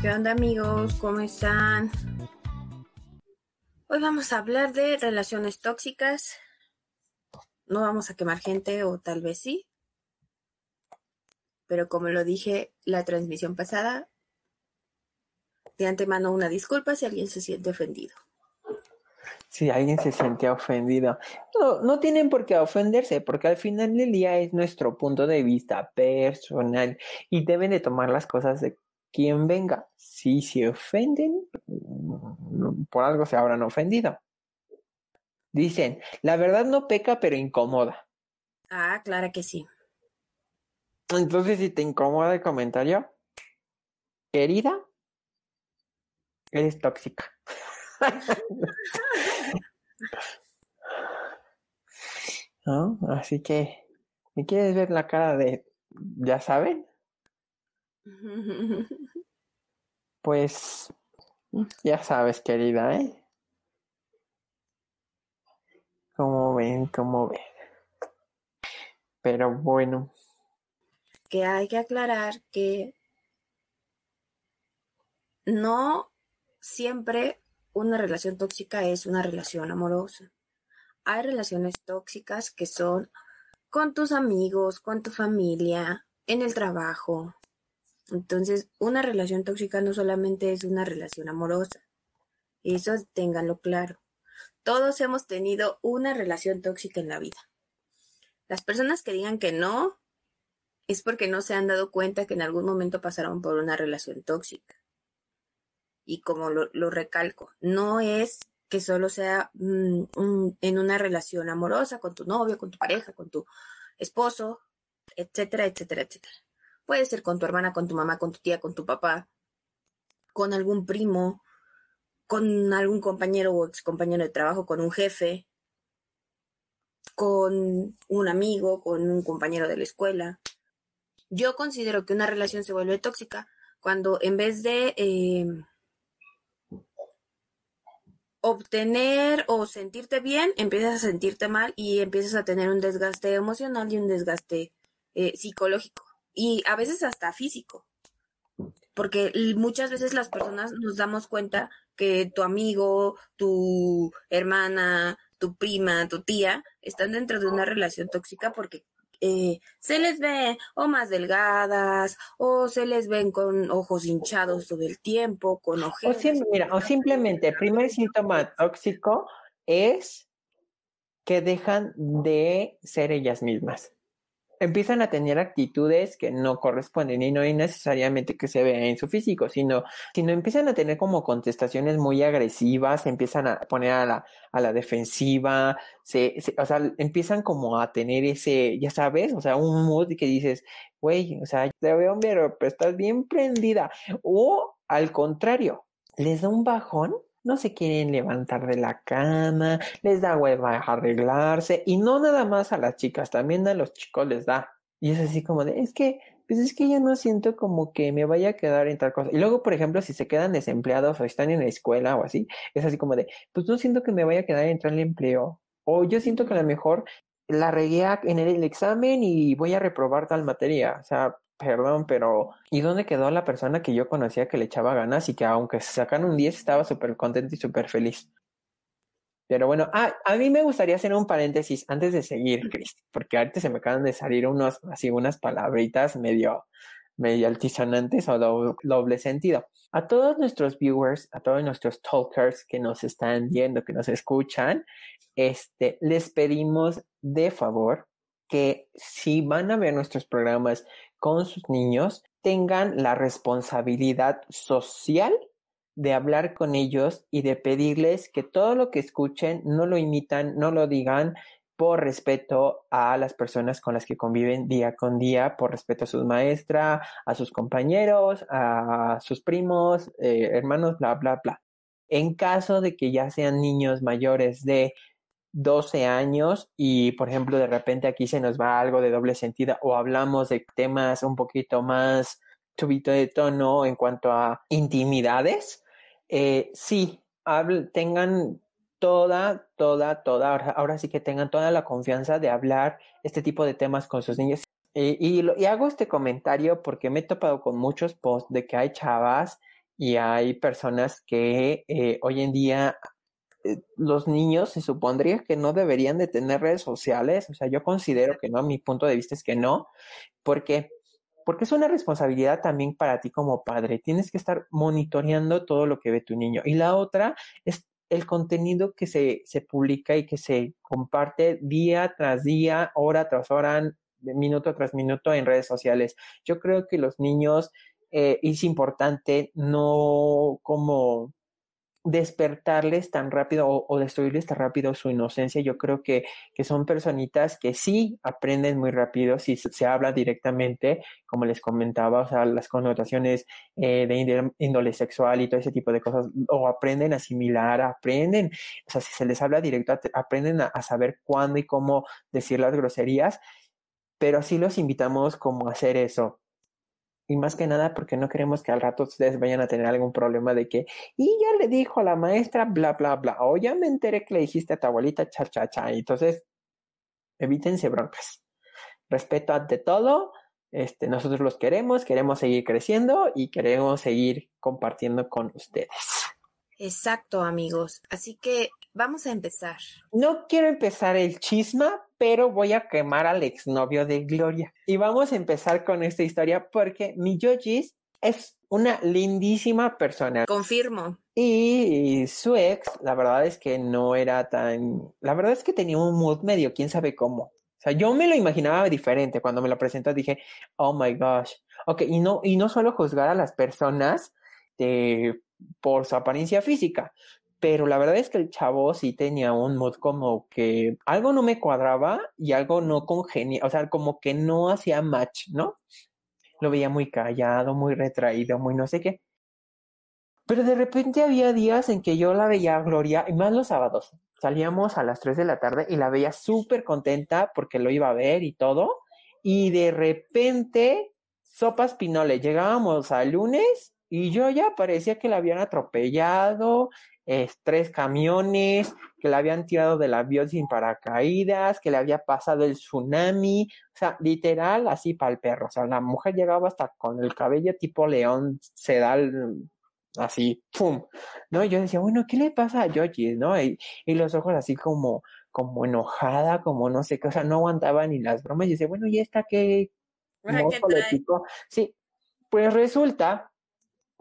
¿Qué onda amigos? ¿Cómo están? Hoy vamos a hablar de relaciones tóxicas. No vamos a quemar gente o tal vez sí. Pero como lo dije la transmisión pasada, de antemano una disculpa si alguien se siente ofendido. Si alguien se siente ofendido. No, no tienen por qué ofenderse, porque al final del día es nuestro punto de vista personal y deben de tomar las cosas de quien venga. Si se ofenden, por algo se habrán ofendido. Dicen, la verdad no peca, pero incomoda. Ah, claro que sí. Entonces, si te incomoda el comentario, querida, eres tóxica. ¿No? Así que, ¿me quieres ver la cara de, ya saben? Pues, ya sabes, querida, ¿eh? Como ven, como ven. Pero bueno. Que hay que aclarar que no siempre una relación tóxica es una relación amorosa. Hay relaciones tóxicas que son con tus amigos, con tu familia, en el trabajo. Entonces, una relación tóxica no solamente es una relación amorosa. Eso ténganlo claro. Todos hemos tenido una relación tóxica en la vida. Las personas que digan que no es porque no se han dado cuenta que en algún momento pasaron por una relación tóxica. Y como lo, recalco, no es que solo sea mm, en una relación amorosa con tu novio, con tu pareja, con tu esposo, etcétera, etcétera, etcétera. Puede ser con tu hermana, con tu mamá, con tu tía, con tu papá, con algún primo, con algún compañero o ex compañero de trabajo, con un jefe, con un amigo, con un compañero de la escuela. Yo considero que una relación se vuelve tóxica cuando en vez de eh, obtener o sentirte bien, empiezas a sentirte mal y empiezas a tener un desgaste emocional y un desgaste eh, psicológico y a veces hasta físico. Porque muchas veces las personas nos damos cuenta que tu amigo, tu hermana, tu prima, tu tía están dentro de una relación tóxica porque eh, se les ve o más delgadas o se les ven con ojos hinchados todo el tiempo, con ojos O, o simplemente el primer síntoma tóxico es que dejan de ser ellas mismas empiezan a tener actitudes que no corresponden y no es necesariamente que se vea en su físico, sino, sino empiezan a tener como contestaciones muy agresivas, empiezan a poner a la, a la defensiva, se, o sea, empiezan como a tener ese, ya sabes, o sea, un mood que dices, güey, o sea, te veo, pero estás bien prendida. O al contrario, les da un bajón no se quieren levantar de la cama, les da hueva arreglarse y no nada más a las chicas, también a los chicos les da. Y es así como de, es que, pues es que yo no siento como que me vaya a quedar en tal cosa. Y luego, por ejemplo, si se quedan desempleados o están en la escuela o así, es así como de, pues no siento que me vaya a quedar en tal empleo. O yo siento que a lo mejor la regué en el examen y voy a reprobar tal materia. O sea, Perdón, pero ¿y dónde quedó la persona que yo conocía que le echaba ganas y que aunque se sacan un 10 estaba súper contento y súper feliz? Pero bueno, ah, a mí me gustaría hacer un paréntesis antes de seguir, Cristi, porque ahorita se me acaban de salir unos, así unas palabritas medio, medio altisonantes o doble, sentido. A todos nuestros viewers, a todos nuestros talkers que nos están viendo, que nos escuchan, este, les pedimos de favor que si van a ver nuestros programas con sus niños tengan la responsabilidad social de hablar con ellos y de pedirles que todo lo que escuchen no lo imitan, no lo digan por respeto a las personas con las que conviven día con día, por respeto a sus maestras, a sus compañeros, a sus primos, eh, hermanos, bla, bla, bla. En caso de que ya sean niños mayores de 12 años y, por ejemplo, de repente aquí se nos va algo de doble sentido o hablamos de temas un poquito más subito de tono en cuanto a intimidades, eh, sí, tengan toda, toda, toda, ahora, sí que tengan toda la confianza de hablar este tipo de temas con sus niños. y, y, hago este comentario porque me he topado con muchos posts de que hay chavas y hay personas que eh, hoy en día eh, los niños se supondría que no deberían de tener redes sociales, o sea, yo considero que no, mi punto de vista es que no, porque porque es una responsabilidad también para ti como padre. Tienes que estar monitoreando todo lo que ve tu niño. Y la otra es el contenido que se, se publica y que se comparte día tras día, hora tras hora, minuto tras minuto en redes sociales. Yo creo que los niños eh, es importante no como despertarles tan rápido o, destruirles tan rápido su inocencia. Yo creo que, que son personitas que sí aprenden muy rápido si se, habla directamente, como les comentaba, o sea, las connotaciones eh, de índole sexual y todo ese tipo de cosas, o aprenden a asimilar, aprenden, o sea, si se les habla directo, aprenden a, saber cuándo y cómo decir las groserías, pero sí los invitamos como a hacer eso, y más que nada porque no queremos que al rato ustedes vayan a tener algún problema de que, y ya le dijo a la maestra, bla, bla, bla, o ya me enteré que le dijiste a tu abuelita, cha, cha, cha. Entonces, evítense broncas. Respeto ante todo. Este, nosotros los queremos, queremos seguir creciendo y queremos seguir compartiendo con ustedes. Exacto, amigos. Así que vamos a empezar. No quiero empezar el chisma, pero voy a quemar al exnovio de Gloria. Y vamos a empezar con esta historia porque mi Yojis es una lindísima persona. Confirmo. Y su ex, la verdad es que no era tan... La verdad es que tenía un mood medio, quién sabe cómo. O sea, yo me lo imaginaba diferente. Cuando me lo presentó dije, oh my gosh. Ok, y no, y no solo juzgar a las personas de, por su apariencia física, pero la verdad es que el chavo sí tenía un mood como que algo no me cuadraba y algo no congenia, o sea, como que no hacía match, ¿no? Lo veía muy callado, muy retraído, muy no sé qué. Pero de repente había días en que yo la veía Gloria, y más los sábados. Salíamos a las 3 de la tarde y la veía súper contenta porque lo iba a ver y todo. Y de repente, sopas pinole, llegábamos al lunes y yo ya parecía que la habían atropellado, tres camiones, que le habían tirado del avión sin paracaídas, que le había pasado el tsunami, o sea, literal, así para el perro. O sea, la mujer llegaba hasta con el cabello tipo león sedal, así, ¡pum! ¿No? Y yo decía, bueno, ¿qué le pasa a Georgie? ¿No? Y, y, los ojos así como, como enojada, como no sé qué, o sea, no aguantaba ni las bromas. Y decía, bueno, ¿y esta qué? Sí, pues resulta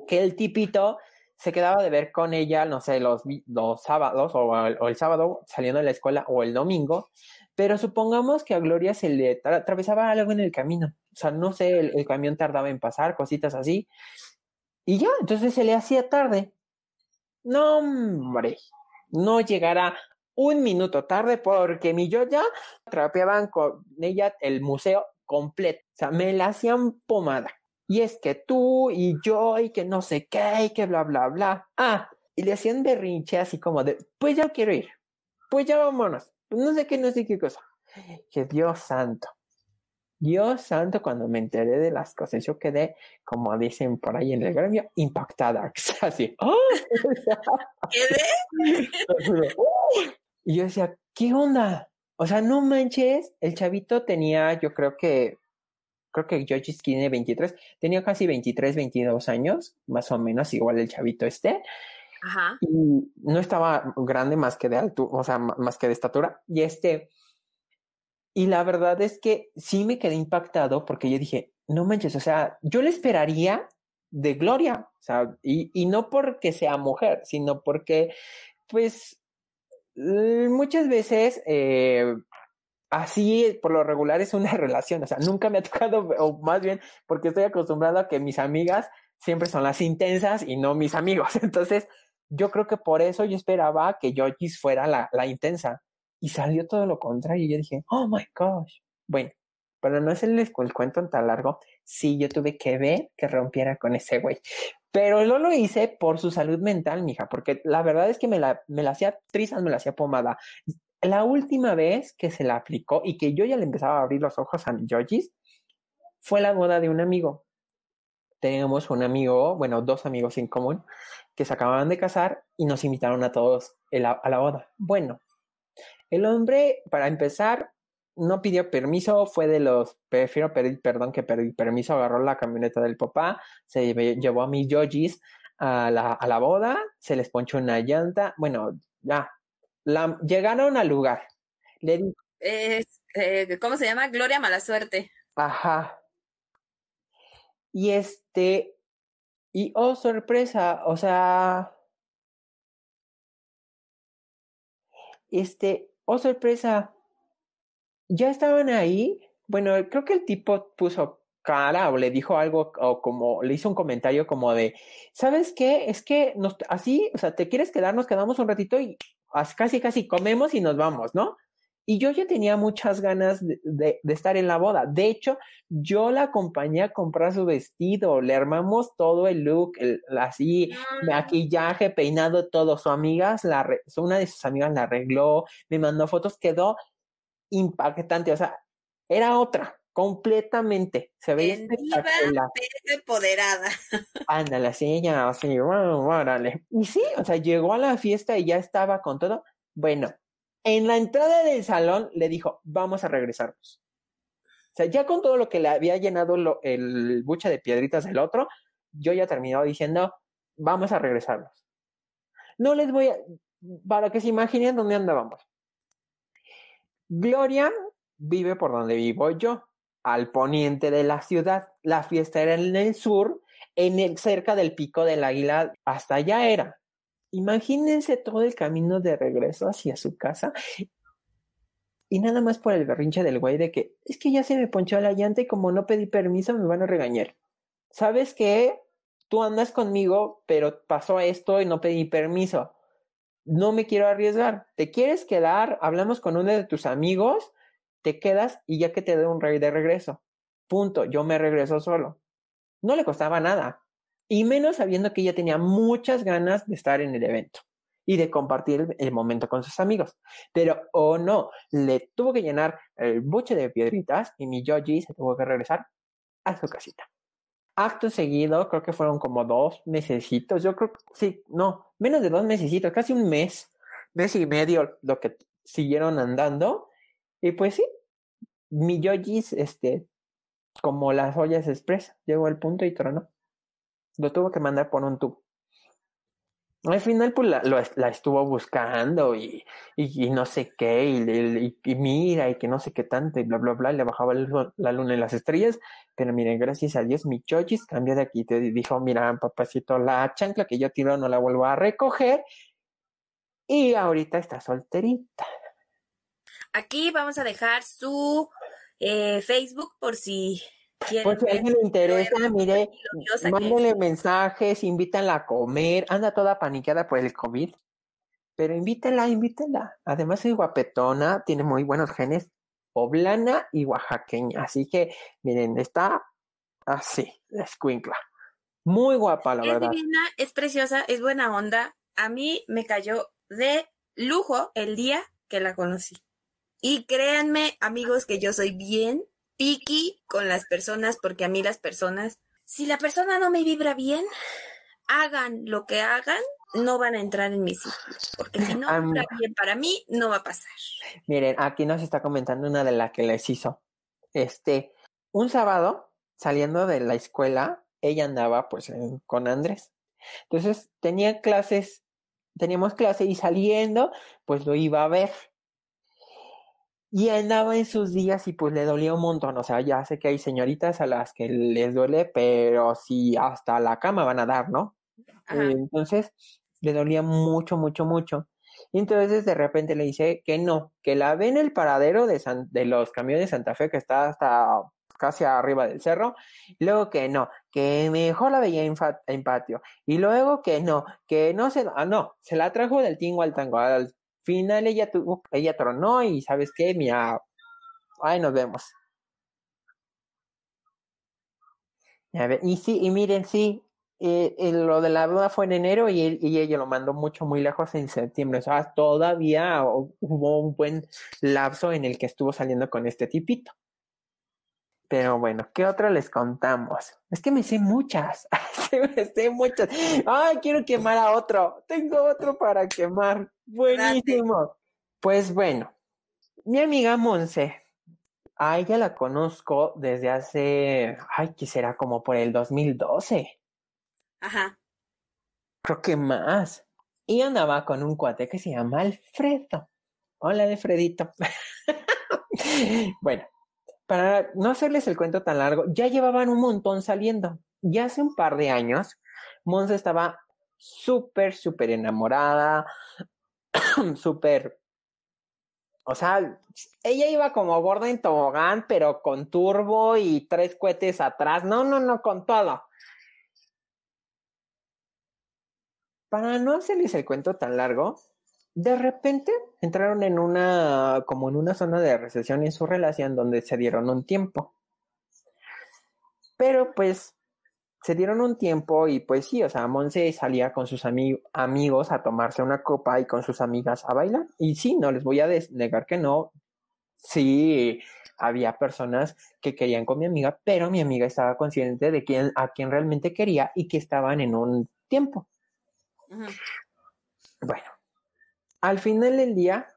que el tipito se quedaba de ver con ella, no sé, los, los sábados o el, sábado saliendo de la escuela o el domingo, pero supongamos que a Gloria se le atravesaba algo en el camino, o sea, no sé, el, camión tardaba en pasar, cositas así, y ya, entonces se le hacía tarde. No, hombre, no llegará un minuto tarde porque mi yo ya trapeaban con ella el museo completo, o sea, me la hacían pomada y es que tú y yo y que no sé qué y que bla, bla, bla. Ah, y le hacían berrinche así como de, pues ya quiero ir, pues ya vámonos, no sé qué, no sé qué cosa. Que Dios santo, Dios santo, cuando me enteré de las cosas, yo quedé, como dicen por ahí en el gremio, impactada. Así, ¡oh! ¿Quedé? y yo decía, ¿qué onda? O sea, no manches, el chavito tenía, yo creo que creo que George tiene 23, tenía casi 23, 22 años, más o menos, igual el chavito este. Ajá. Y no estaba grande más que de altura, o sea, más que de estatura. Y este, y la verdad es que sí me quedé impactado porque yo dije, no manches, o sea, yo le esperaría de Gloria, o sea, y, y no porque sea mujer, sino porque, pues, muchas veces eh, así por lo regular es una relación, o sea, nunca me ha tocado, o más bien porque estoy acostumbrado a que mis amigas siempre son las intensas y no mis amigos. Entonces, yo creo que por eso yo esperaba que Georgis fuera la, la intensa. Y salió todo lo contrario. Y yo dije, oh my gosh. Bueno, para no hacerles el cuento tan largo, sí, yo tuve que ver que rompiera con ese güey. Pero no lo hice por su salud mental, mija, porque la verdad es que me la, me la hacía trizas, me la hacía pomada la última vez que se la aplicó y que yo ya le empezaba a abrir los ojos a mi Georgis fue la boda de un amigo. Teníamos un amigo, bueno, dos amigos en común, que se acababan de casar y nos invitaron a todos a la boda. Bueno, el hombre, para empezar, no pidió permiso, fue de los, prefiero pedir perdón que pedir permiso, agarró la camioneta del papá, se llevó a mi Georgis a la, a la boda, se les ponchó una llanta, bueno, ya, la, llegaron al lugar. Le di- Es, eh, ¿Cómo se llama? Gloria Mala Suerte. Ajá. Y este, y oh, sorpresa, o sea, este, oh, sorpresa, ya estaban ahí. Bueno, creo que el tipo puso cara o le dijo algo o como le hizo un comentario como de, ¿sabes qué? Es que nos, así, o sea, te quieres quedar, nos quedamos un ratito y casi, casi comemos y nos vamos, ¿no? Y yo ya tenía muchas ganas de, de- de estar en la boda. De hecho, yo la acompañé a comprar su vestido, le armamos todo el look, el, así, maquillaje, peinado, todo. Su amiga, la, una de sus amigas la arregló, me mandó fotos, quedó impactante, o sea, era otra, completamente. Se veía espectacular. pero empoderada. Ándale, así ella, así, "Wow, órale. Y sí, o sea, llegó a la fiesta y ya estaba con todo. Bueno, en la entrada del salón le dijo, vamos a regresarnos. O sea, ya con todo lo que le había llenado lo- el buche de piedritas del otro, yo ya terminaba diciendo, vamos a regresarnos. No les voy a, para que se imaginen dónde andábamos. Gloria vive por donde vivo yo, al poniente de la ciudad. La fiesta era en el sur, en el, cerca del pico del águila, hasta allá era. Imagínense todo el camino de regreso hacia su casa. Y nada más por el berrinche del güey de que es que ya se me ponchó la llanta y como no pedí permiso me van a regañar. ¿Sabes qué? Tú andas conmigo, pero pasó esto y no pedí permiso. No me quiero arriesgar. ¿Te quieres quedar? Hablamos con uno de tus amigos, te quedas y ya que te dé un rey de regreso. Punto. Yo me regreso solo. No le costaba nada. Y menos sabiendo que ella tenía muchas ganas de estar en el evento y de compartir el, momento con sus amigos. Pero, o oh no, le tuvo que llenar el buche de piedritas y mi Yoji se tuvo que regresar a su casita. Acto seguido, creo que fueron como dos mesecitos, yo creo sí, no, menos de dos mesecitos, casi un mes, mes y medio lo que siguieron andando. Y pues sí, mi Yoji, este, como las ollas express, llegó al punto y tronó. Lo tuvo que mandar por un tubo. Al final, pues la, lo, estuvo buscando y, y, y, no sé qué, y, y, mira, y que no sé qué tanto, y bla, bla, bla, le bajaba la luna y las estrellas. Pero miren, gracias a Dios, mi chochis cambió de aquí. Te dijo, mira, papacito, la chancla que yo tiro no la vuelvo a recoger. Y ahorita está solterita. Aquí vamos a dejar su eh, Facebook por si quieren. Pues si a alguien le interesa, mire, mándenle mensajes, invítanla a comer, anda toda paniqueada por el COVID, pero invítenla, invítenla. Además es guapetona, tiene muy buenos genes, poblana y oaxaqueña, así que miren, está así, escuincla. Muy guapa, la es verdad. divina, es preciosa, es buena onda. A mí me cayó de lujo el día que la conocí. Y créanme, amigos, que yo soy bien picky con las personas, porque a mí las personas, si la persona no me vibra bien, hagan lo que hagan, no van a entrar en mi círculo, porque si no vibra um, bien para mí, no va a pasar. Miren, aquí nos está comentando una de las que les hizo. Este, un sábado, saliendo de la escuela, ella andaba pues en, con Andrés. Entonces, tenía clases, teníamos clase y saliendo, pues lo iba a ver. Y andaba en sus días y pues le dolía un montón. O sea, ya sé que hay señoritas a las que les duele, pero sí hasta la cama van a dar, ¿no? Eh, entonces le dolía mucho, mucho, mucho. Y entonces de repente le dice que no, que la ve en el paradero de, San, de los camiones de Santa Fe que está hasta casi arriba del cerro, luego que no, que mejor la veía en, en patio, y luego que no, que no se, ah, no, se la trajo del tingo al tango, al final ella tuvo, ella tronó y sabes qué, mira, ahí nos vemos. Y sí, y miren, sí, eh, eh, lo de la boda fue en enero y, ella lo mandó mucho, muy lejos en septiembre. O todavía hubo un buen lapso en el que estuvo saliendo con este tipito. Pero bueno, ¿qué otra les contamos? Es que me sé muchas, me sé muchas. Ay, quiero quemar a otro. Tengo otro para quemar. Buenísimo. Pues bueno, mi amiga Monse, a ella la conozco desde hace, ay, que será como por el 2012. Ajá. creo que más. Y andaba con un cuate que se llama Alfredo. Hola, Alfredito. bueno, para no hacerles el cuento tan largo, ya llevaban un montón saliendo. Ya hace un par de años, Monza estaba súper, súper enamorada, súper... O sea, ella iba como borda en tobogán, pero con turbo y tres cohetes atrás. No, no, no, con todo. Para no hacerles el cuento tan largo, de repente entraron en una, como en una zona de recesión en su relación donde se dieron un tiempo. Pero pues se dieron un tiempo y pues sí, o sea, Monse salía con sus amigos a tomarse una copa y con sus amigas a bailar. Y sí, no les voy a negar que no. Sí, había personas que querían con mi amiga, pero mi amiga estaba consciente de quién, a quién realmente quería y que estaban en un tiempo. Bueno, al final del día,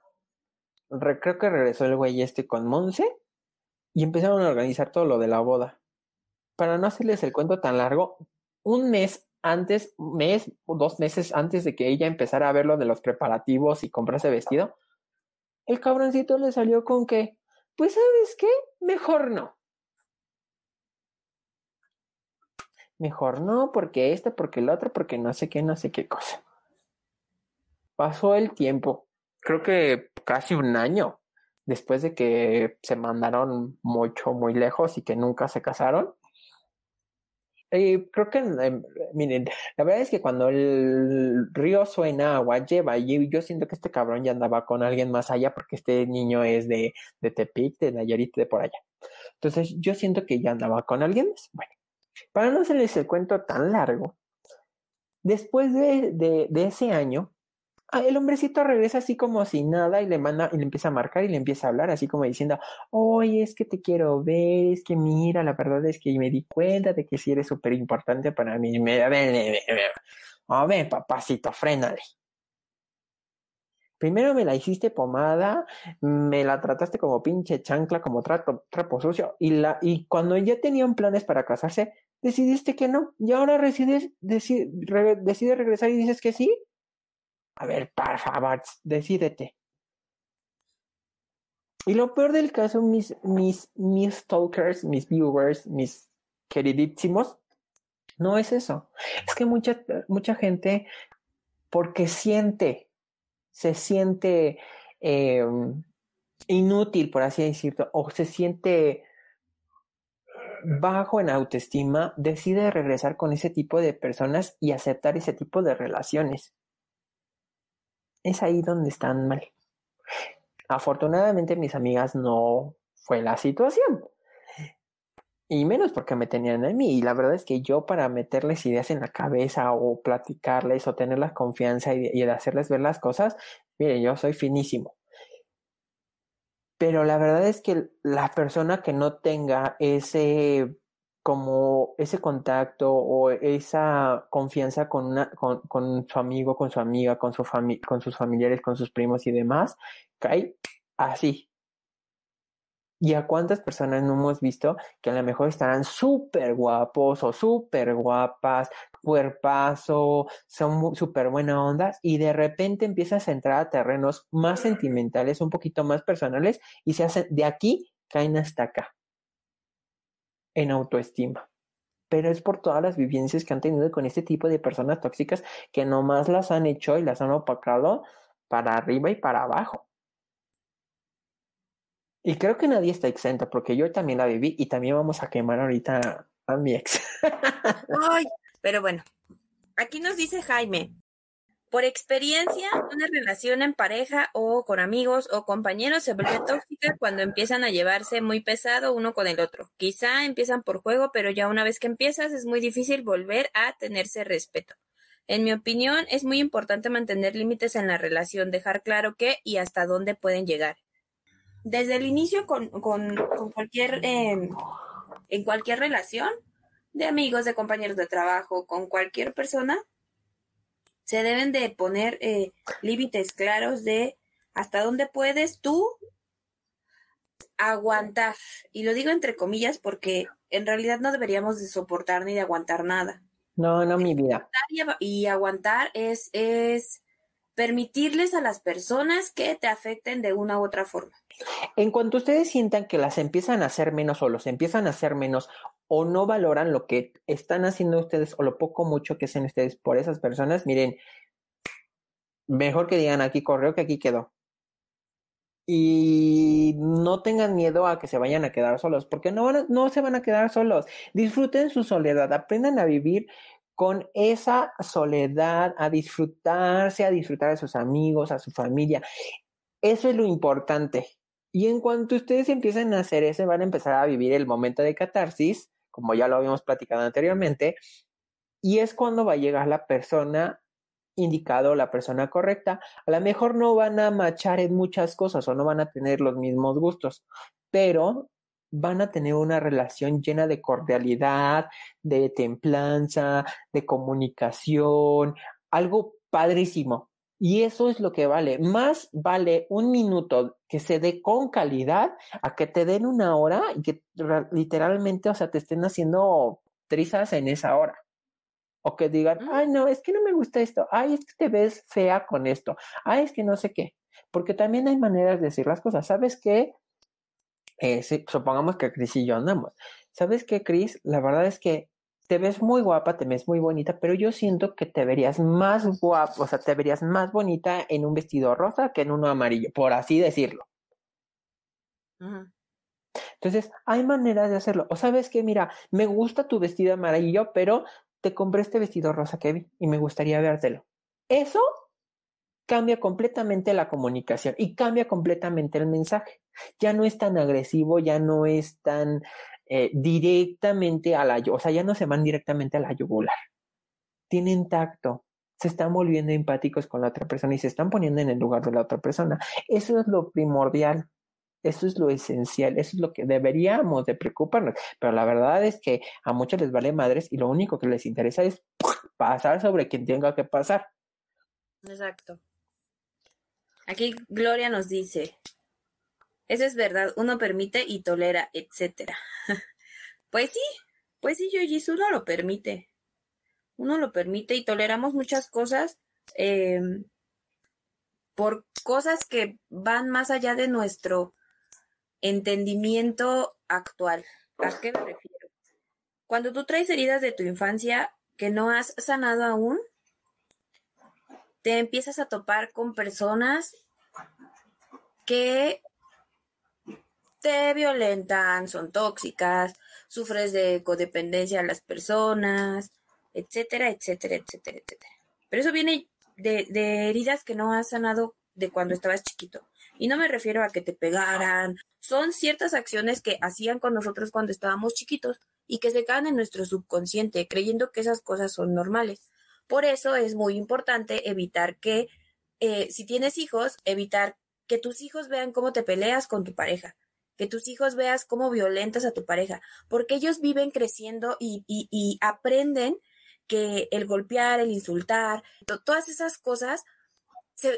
creo que regresó el güey este con Monse y empezaron a organizar todo lo de la boda. Para no hacerles el cuento tan largo, un mes antes, mes o dos meses antes de que ella empezara a ver lo de los preparativos y comprarse vestido, el cabroncito le salió con que, pues sabes qué, mejor no. Mejor no, porque esto, porque el otro, porque no sé qué, no sé qué cosa. Pasó el tiempo, creo que casi un año después de que se mandaron mucho, muy lejos y que nunca se casaron. Y creo que, em, miren, la verdad es que cuando el río suena, agua lleva, y yo siento que este cabrón ya andaba con alguien más allá, porque este niño es de, de Tepic, de Nayarit, de por allá. Entonces, yo siento que ya andaba con alguien más. Bueno, para no hacerles el cuento tan largo, después de, de, ese año, el hombrecito regresa así como si nada y le manda y le empieza a marcar y le empieza a hablar así como diciendo, oye, es que te quiero ver, es que mira, la verdad es que me di cuenta de que sí eres súper importante para mí. A ver, papacito, frénale. Primero me la hiciste pomada, me la trataste como pinche chancla, como trato, trapo sucio, y, la, y cuando ya tenían planes para casarse, decidiste que no, y ahora decides, decide, decide regresar y dices que sí. A ver, por favor, decídete. Y lo peor del caso, mis, mis, mis stalkers, mis viewers, mis queridísimos, no es eso. Es que mucha, mucha gente, porque siente, se siente em, inútil, por así decirlo, o se siente bajo en autoestima, decide regresar con ese tipo de personas y aceptar ese tipo de relaciones es ahí donde están mal. Afortunadamente mis amigas no fue la situación. Y menos porque me tenían a mí. Y la verdad es que yo para meterles ideas en la cabeza o platicarles o tener la confianza y, y hacerles ver las cosas, mire, yo soy finísimo. Pero la verdad es que la persona que no tenga ese como ese contacto o esa confianza con, una, con, su amigo, con su amiga, con, su fami con sus familiares, con sus primos y demás, cae así. ¿Y a cuántas personas no hemos visto que a lo mejor estarán súper guapos o súper guapas, cuerpazo, son súper buenas ondas y de repente empiezas a entrar a terrenos más sentimentales, un poquito más personales y se hacen de aquí, caen hasta acá en autoestima. Pero es por todas las vivencias que han tenido con este tipo de personas tóxicas que nomás las han hecho y las han opacado para arriba y para abajo. Y creo que nadie está exento, porque yo también la viví y también vamos a quemar ahorita a mi ex. Pero bueno, aquí nos dice Jaime, por experiencia, una relación en pareja o con amigos o compañeros se vuelve tóxica cuando empiezan a llevarse muy pesado uno con el otro. Quizá empiezan por juego, pero ya una vez que empiezas es muy difícil volver a tenerse respeto. En mi opinión, es muy importante mantener límites en la relación, dejar claro qué y hasta dónde pueden llegar. Desde el inicio con, cualquier, em, en cualquier relación, de amigos, de compañeros de trabajo, con cualquier persona, se deben de poner eh, límites claros de hasta dónde puedes tú aguantar. Y lo digo entre comillas porque en realidad no deberíamos de soportar ni de aguantar nada. No, no, mi vida. Y aguantar es, es permitirles a las personas que te afecten de una u otra forma. En cuanto ustedes sientan que las empiezan a hacer menos o los empiezan a hacer menos o no valoran lo que están haciendo ustedes o lo poco mucho que hacen ustedes por esas personas, miren, mejor que digan aquí correo que aquí quedó. Y no tengan miedo a que se vayan a quedar solos, porque no, no se van a quedar solos. Disfruten su soledad, aprendan a vivir con esa soledad, a disfrutarse, a disfrutar de sus amigos, a su familia. Eso es lo importante. Y en cuanto ustedes empiecen a hacer eso, van a empezar a vivir el momento de catarsis, como ya lo habíamos platicado anteriormente, y es cuando va a llegar la persona indicada o la persona correcta. A lo mejor no van a machar en muchas cosas o no van a tener los mismos gustos, pero van a tener una relación llena de cordialidad, de templanza, de comunicación, algo padrísimo. Y eso es lo que vale. Más vale un minuto que se dé con calidad a que te den una hora y que literalmente, o sea, te estén haciendo trizas en esa hora. O que digan, ay, no, es que no me gusta esto. Ay, es que te ves fea con esto. Ay, es que no sé qué. Porque también hay maneras de decir las cosas. ¿Sabes qué? Eh, supongamos que Cris y yo andamos. ¿Sabes qué, Cris? La verdad es que te ves muy guapa, te ves muy bonita, pero yo siento que te verías más guapa, o sea, te verías más bonita en un vestido rosa que en uno amarillo, por así decirlo. Entonces, hay maneras de hacerlo. O sabes que, mira, me gusta tu vestido amarillo, pero te compré este vestido rosa, Kevin, y me gustaría vértelo. Eso cambia completamente la comunicación y cambia completamente el mensaje. Ya no es tan agresivo, ya no es tan eh, directamente a la, o sea, ya no se van directamente a la yugular. Tienen tacto, se están volviendo empáticos con la otra persona y se están poniendo en el lugar de la otra persona. Eso es lo primordial. Eso es lo esencial, eso es lo que deberíamos de preocuparnos. Pero la verdad es que a muchos les vale madres y lo único que les interesa es pasar sobre quien tenga que pasar. Exacto. Aquí Gloria nos dice, eso es verdad, uno permite y tolera, etcétera. pues sí, pues sí, Yoyis, uno lo permite. Uno lo permite y toleramos muchas cosas em, por cosas que van más allá de nuestro entendimiento actual. ¿A qué me refiero? Cuando tú traes heridas de tu infancia que no has sanado aún, te empiezas a topar con personas que te violentan, son tóxicas, sufres de codependencia a las personas, etcétera, etcétera, etcétera, etcétera. Pero eso viene de, heridas que no has sanado de cuando estabas chiquito. Y no me refiero a que te pegaran, son ciertas acciones que hacían con nosotros cuando estábamos chiquitos y que se quedan en nuestro subconsciente, creyendo que esas cosas son normales. Por eso es muy importante evitar que, eh, si tienes hijos, evitar que tus hijos vean cómo te peleas con tu pareja, que tus hijos veas cómo violentas a tu pareja, porque ellos viven creciendo y, aprenden que el golpear, el insultar, todas esas cosas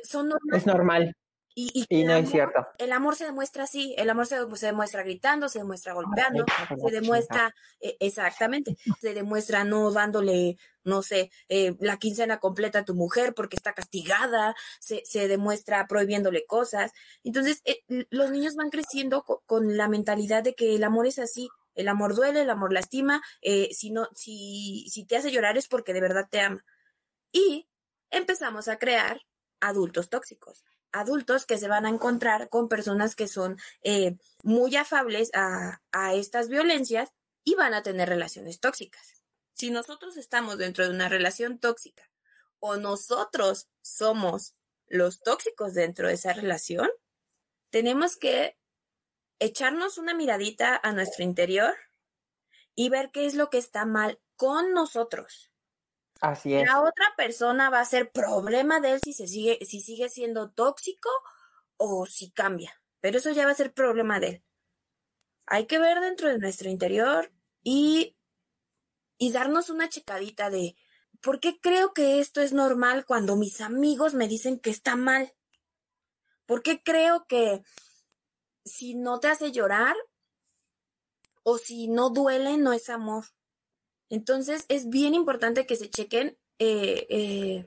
son normales. Es normal. Y, no es cierto. El amor se demuestra así, el amor se, demuestra gritando, se demuestra golpeando, se demuestra, e, exactamente, se demuestra no dándole, no sé, eh, la quincena completa a tu mujer porque está castigada, se, se demuestra prohibiéndole cosas. Entonces, eh, los niños van creciendo con, la mentalidad de que el amor es así, el amor duele, el amor lastima, eh, si, no, si, si te hace llorar es porque de verdad te ama. Y empezamos a crear adultos tóxicos adultos que se van a encontrar con personas que son eh, muy afables a, a estas violencias y van a tener relaciones tóxicas. Si nosotros estamos dentro de una relación tóxica o nosotros somos los tóxicos dentro de esa relación, tenemos que echarnos una miradita a nuestro interior y ver qué es lo que está mal con nosotros. Así es. La otra persona va a ser problema de él si se sigue, si sigue siendo tóxico o si cambia. Pero eso ya va a ser problema de él. Hay que ver dentro de nuestro interior y, y darnos una checadita de por qué creo que esto es normal cuando mis amigos me dicen que está mal. ¿Por qué creo que si no te hace llorar o si no duele no es amor? Entonces es bien importante que se chequen eh, eh,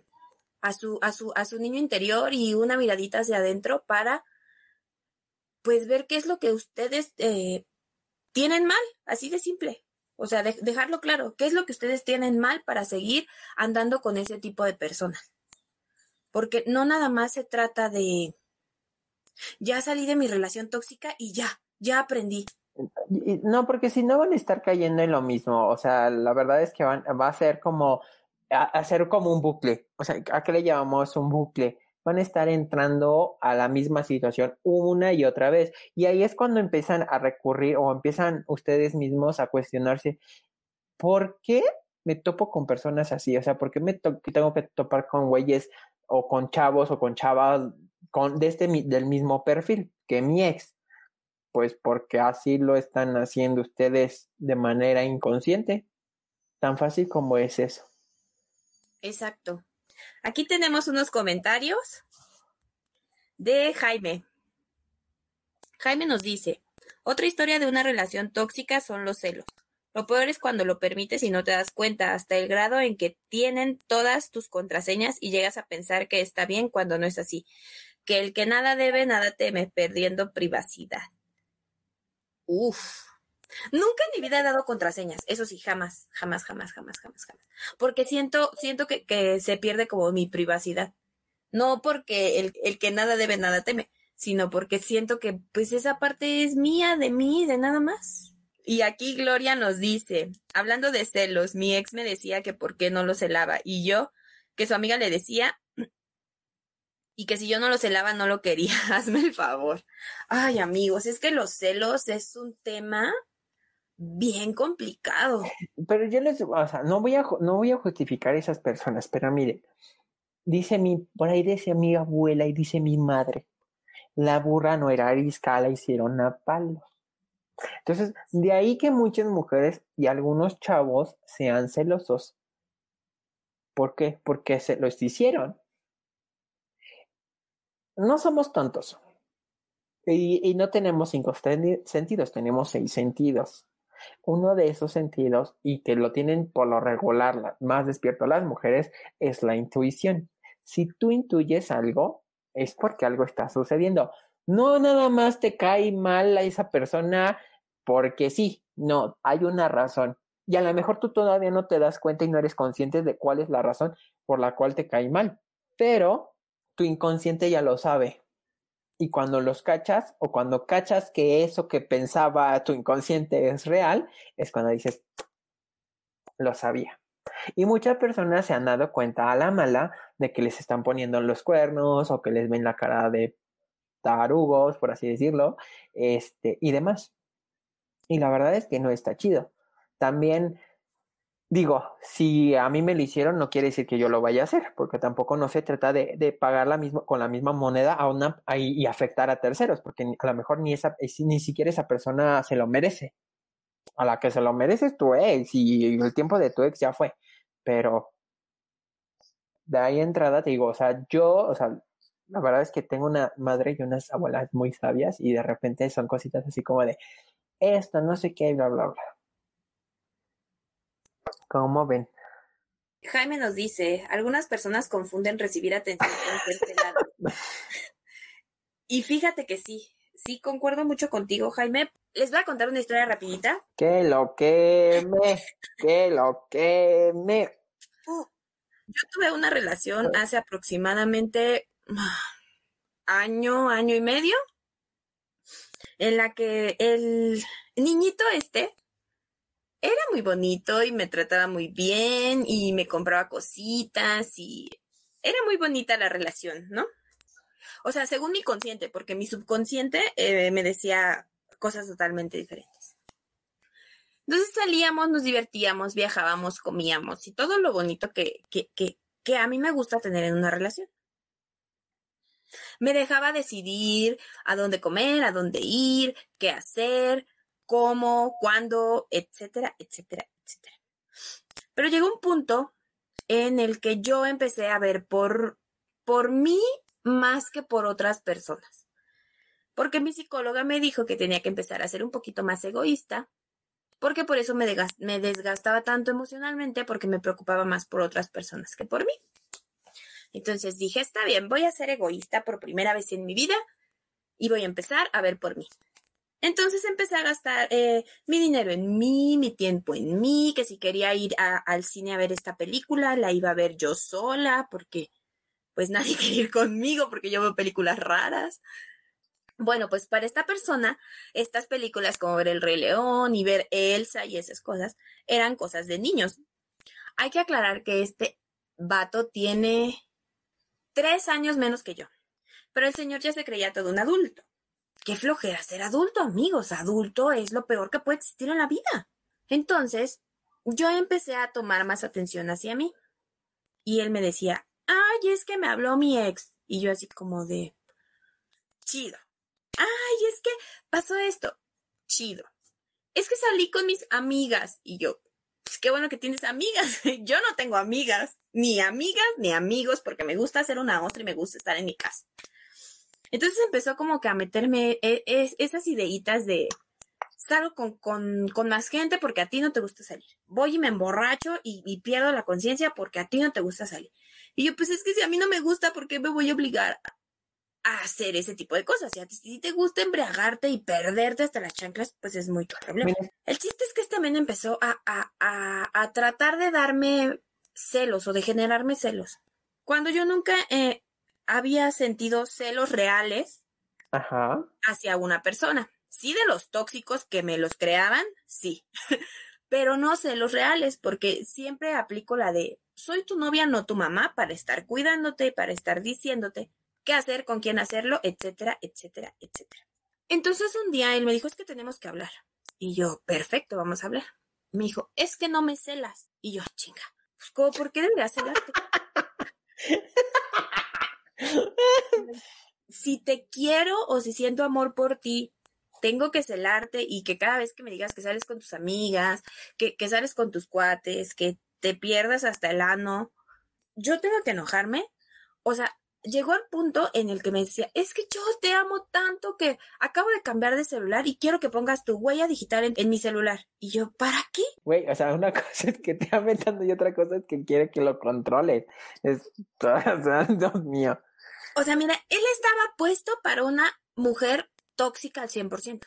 a, su, a, su, a su niño interior y una miradita hacia adentro para pues ver qué es lo que ustedes eh, tienen mal, así de simple. O sea, dejarlo claro, qué es lo que ustedes tienen mal para seguir andando con ese tipo de personas. Porque no nada más se trata de, ya salí de mi relación tóxica y ya, ya aprendí. No, porque si no van a estar cayendo en lo mismo. O sea, la verdad es que van, va a ser como, hacer como un bucle. O sea, ¿a qué le llamamos un bucle? Van a estar entrando a la misma situación una y otra vez. Y ahí es cuando empiezan a recurrir o empiezan ustedes mismos a cuestionarse, ¿por qué me topo con personas así? O sea, ¿por qué me tengo que topar con güeyes o con chavos o con chavas con, de este, del mismo perfil que mi ex? Pues porque así lo están haciendo ustedes de manera inconsciente. Tan fácil como es eso. Exacto. Aquí tenemos unos comentarios de Jaime. Jaime nos dice, otra historia de una relación tóxica son los celos. Lo peor es cuando lo permites y no te das cuenta, hasta el grado en que tienen todas tus contraseñas y llegas a pensar que está bien cuando no es así. Que el que nada debe, nada teme, perdiendo privacidad. Uf. Nunca en mi vida he dado contraseñas, eso sí, jamás, jamás, jamás, jamás, jamás, jamás. Porque siento, siento que, que se pierde como mi privacidad. No porque el, el, que nada debe, nada teme, sino porque siento que pues esa parte es mía, de mí, de nada más. Y aquí Gloria nos dice, hablando de celos, mi ex me decía que por qué no lo celaba y yo, que su amiga le decía y que si yo no lo celaba no lo quería, hazme el favor. Ay amigos, es que los celos es un tema bien complicado. Pero yo les, o sea, no voy a, no voy a justificar a esas personas, pero mire, dice mi, por ahí dice mi abuela y dice mi madre, la burra no era arisca, la hicieron a palos. Entonces, de ahí que muchas mujeres y algunos chavos sean celosos. ¿Por qué? Porque se los hicieron. No somos tontos. Y, no tenemos cinco sentidos, tenemos seis sentidos. Uno de esos sentidos, y que lo tienen por lo regular más despierto las mujeres, es la intuición. Si tú intuyes algo, es porque algo está sucediendo. No nada más te cae mal a esa persona porque sí, no, hay una razón. Y a lo mejor tú todavía no te das cuenta y no eres consciente de cuál es la razón por la cual te cae mal. Pero tu inconsciente ya lo sabe. Y cuando los cachas o cuando cachas que eso que pensaba tu inconsciente es real, es cuando dices, lo sabía. Y muchas personas se han dado cuenta a la mala de que les están poniendo los cuernos o que les ven la cara de tarugos, por así decirlo, este, y demás. Y la verdad es que no está chido. También digo, si a mí me lo hicieron, no quiere decir que yo lo vaya a hacer, porque tampoco no se trata de, de pagar la misma, con la misma moneda a una y, afectar a terceros, porque a lo mejor ni esa, ni siquiera esa persona se lo merece. A la que se lo merece es tu ex y el tiempo de tu ex ya fue. Pero de ahí entrada te digo, o sea, yo, o sea, la verdad es que tengo una madre y unas abuelas muy sabias y de repente son cositas así como de esto, no sé qué, bla, bla, bla. ¿Cómo ven? Jaime nos dice, algunas personas confunden recibir atención con ser y fíjate que sí, sí, concuerdo mucho contigo, Jaime. Les voy a contar una historia rapidita. Que lo queme, que lo queme. Yo tuve una relación hace aproximadamente año, año y medio, en la que el niñito este era muy bonito y me trataba muy bien y me compraba cositas y era muy bonita la relación, ¿no? O sea, según mi consciente, porque mi subconsciente eh, me decía cosas totalmente diferentes. Entonces salíamos, nos divertíamos, viajábamos, comíamos y todo lo bonito que, que, que, que a mí me gusta tener en una relación. Me dejaba decidir a dónde comer, a dónde ir, qué hacer, cómo, cuándo, etcétera, etcétera, etcétera. Pero llegó un punto en el que yo empecé a ver por, por mí más que por otras personas. Porque mi psicóloga me dijo que tenía que empezar a ser un poquito más egoísta porque por eso me, me desgastaba tanto emocionalmente porque me preocupaba más por otras personas que por mí. Entonces dije, está bien, voy a ser egoísta por primera vez en mi vida y voy a empezar a ver por mí. Entonces empecé a gastar eh, mi dinero en mí, mi tiempo en mí, que si quería ir al cine a ver esta película, la iba a ver yo sola, porque pues nadie quería ir conmigo, porque yo veo películas raras. Bueno, pues para esta persona, estas películas como ver El Rey León y ver Elsa y esas cosas eran cosas de niños. Hay que aclarar que este vato tiene tres años menos que yo, pero el señor ya se creía todo un adulto. Qué flojera ser adulto, amigos. Adulto es lo peor que puede existir en la vida. Entonces, yo empecé a tomar más atención hacia mí. Y él me decía, ay, es que me habló mi ex. Y yo así como de, chido ay, es que pasó esto, chido. Es que salí con mis amigas y yo, pues qué bueno que tienes amigas. yo no tengo amigas, ni amigas ni amigos, porque me gusta hacer una otra y me gusta estar en mi casa. Entonces empezó como que a meterme e, esas ideitas de salgo con, más gente porque a ti no te gusta salir. Voy y me emborracho y, y pierdo la conciencia porque a ti no te gusta salir. Y yo, pues es que si a mí no me gusta, ¿por qué me voy a obligar a hacer ese tipo de cosas. Si te gusta embriagarte y perderte hasta las chanclas, pues es muy tu problema. El chiste es que este también empezó a, a, tratar de darme celos o de generarme celos. Cuando yo nunca eh, había sentido celos reales hacia una persona. Sí, de los tóxicos que me los creaban, sí. Pero no celos reales, porque siempre aplico la de soy tu novia, no tu mamá, para estar cuidándote, para estar diciéndote qué hacer, con quién hacerlo, etcétera, etcétera, etcétera. Entonces un día él me dijo, es que tenemos que hablar. Y yo, perfecto, vamos a hablar. Me dijo, es que no me celas. Y yo, chinga, pues ¿cómo, ¿por qué debería celarte? si te quiero o si siento amor por ti, tengo que celarte y que cada vez que me digas que sales con tus amigas, que, que sales con tus cuates, que te pierdas hasta el ano, yo tengo que enojarme. O sea, llegó al punto en el que me decía, es que yo te amo tanto que acabo de cambiar de celular y quiero que pongas tu huella digital en, mi celular. Y yo, ¿para qué? Güey, o sea, una cosa es que te ame tanto y otra cosa es que quiere que lo controles. Es, Dios mío. O sea, mira, él estaba puesto para una mujer tóxica al 100%.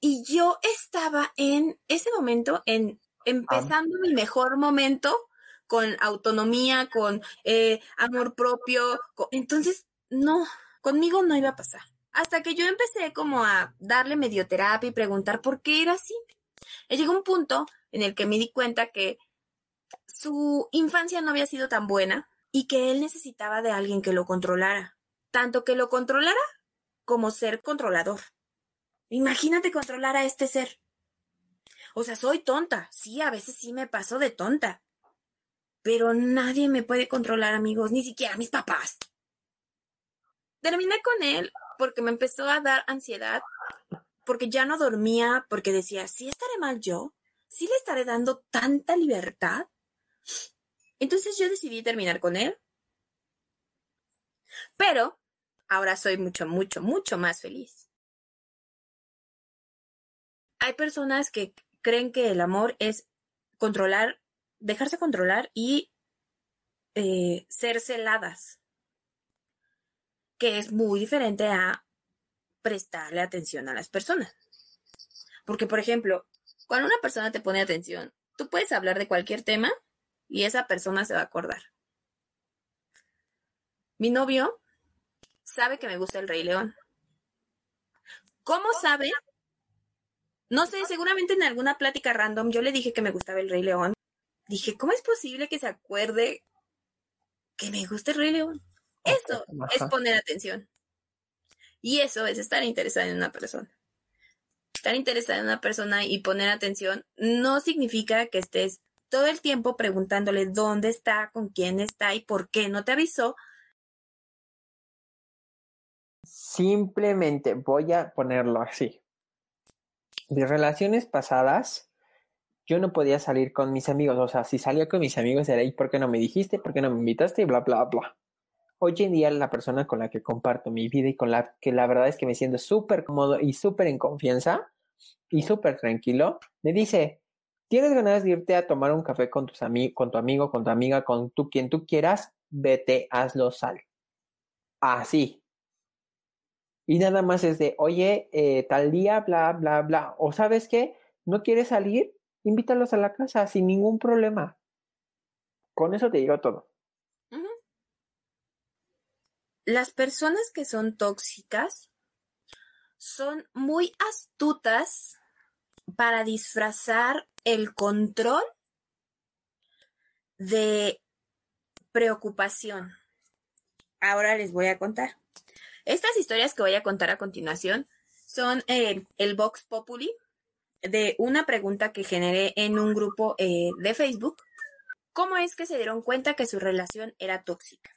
Y yo estaba en ese momento, en empezando mi mejor momento con autonomía, con eh, amor propio. Entonces, no, conmigo no iba a pasar. Hasta que yo empecé como a darle medioterapia y preguntar por qué era así. Llegó un punto en el que me di cuenta que su infancia no había sido tan buena y que él necesitaba de alguien que lo controlara. Tanto que lo controlara como ser controlador. Imagínate controlar a este ser. O sea, soy tonta. Sí, a veces sí me paso de tonta pero nadie me puede controlar, amigos, ni siquiera mis papás. Terminé con él porque me empezó a dar ansiedad, porque ya no dormía, porque decía, ¿sí estaré mal yo? ¿Sí le estaré dando tanta libertad? Entonces yo decidí terminar con él. Pero ahora soy mucho, mucho, mucho más feliz. Hay personas que creen que el amor es controlar dejarse controlar y eh, ser celadas, que es muy diferente a prestarle atención a las personas. Porque, por ejemplo, cuando una persona te pone atención, tú puedes hablar de cualquier tema y esa persona se va a acordar. Mi novio sabe que me gusta el Rey León. ¿Cómo sabe? No sé, seguramente en alguna plática random yo le dije que me gustaba el Rey León dije, ¿cómo es posible que se acuerde que me gusta el Rey León? Eso es poner atención. Y eso es estar interesada en una persona. Estar interesada en una persona y poner atención no significa que estés todo el tiempo preguntándole dónde está, con quién está y por qué no te avisó. Simplemente voy a ponerlo así. De relaciones pasadas, yo no podía salir con mis amigos. O sea, si salía con mis amigos era, ¿y por qué no me dijiste? ¿Por qué no me invitaste? Y bla, bla, bla. Hoy en día la persona con la que comparto mi vida y con la que la verdad es que me siento súper cómodo y súper en confianza y súper tranquilo, me dice, ¿tienes ganas de irte a tomar un café con, tus con tu amigo, con tu amiga, con tu quien tú quieras? Vete, hazlo, sal. Así. Y nada más es de, oye, eh, tal día, bla, bla, bla. O sabes qué, no quieres salir, invítalos a la casa sin ningún problema. Con eso te digo todo. Las personas que son tóxicas son muy astutas para disfrazar el control de preocupación. Ahora les voy a contar. Estas historias que voy a contar a continuación son el Vox Populi de una pregunta que generé en un grupo eh, de Facebook. ¿Cómo es que se dieron cuenta que su relación era tóxica?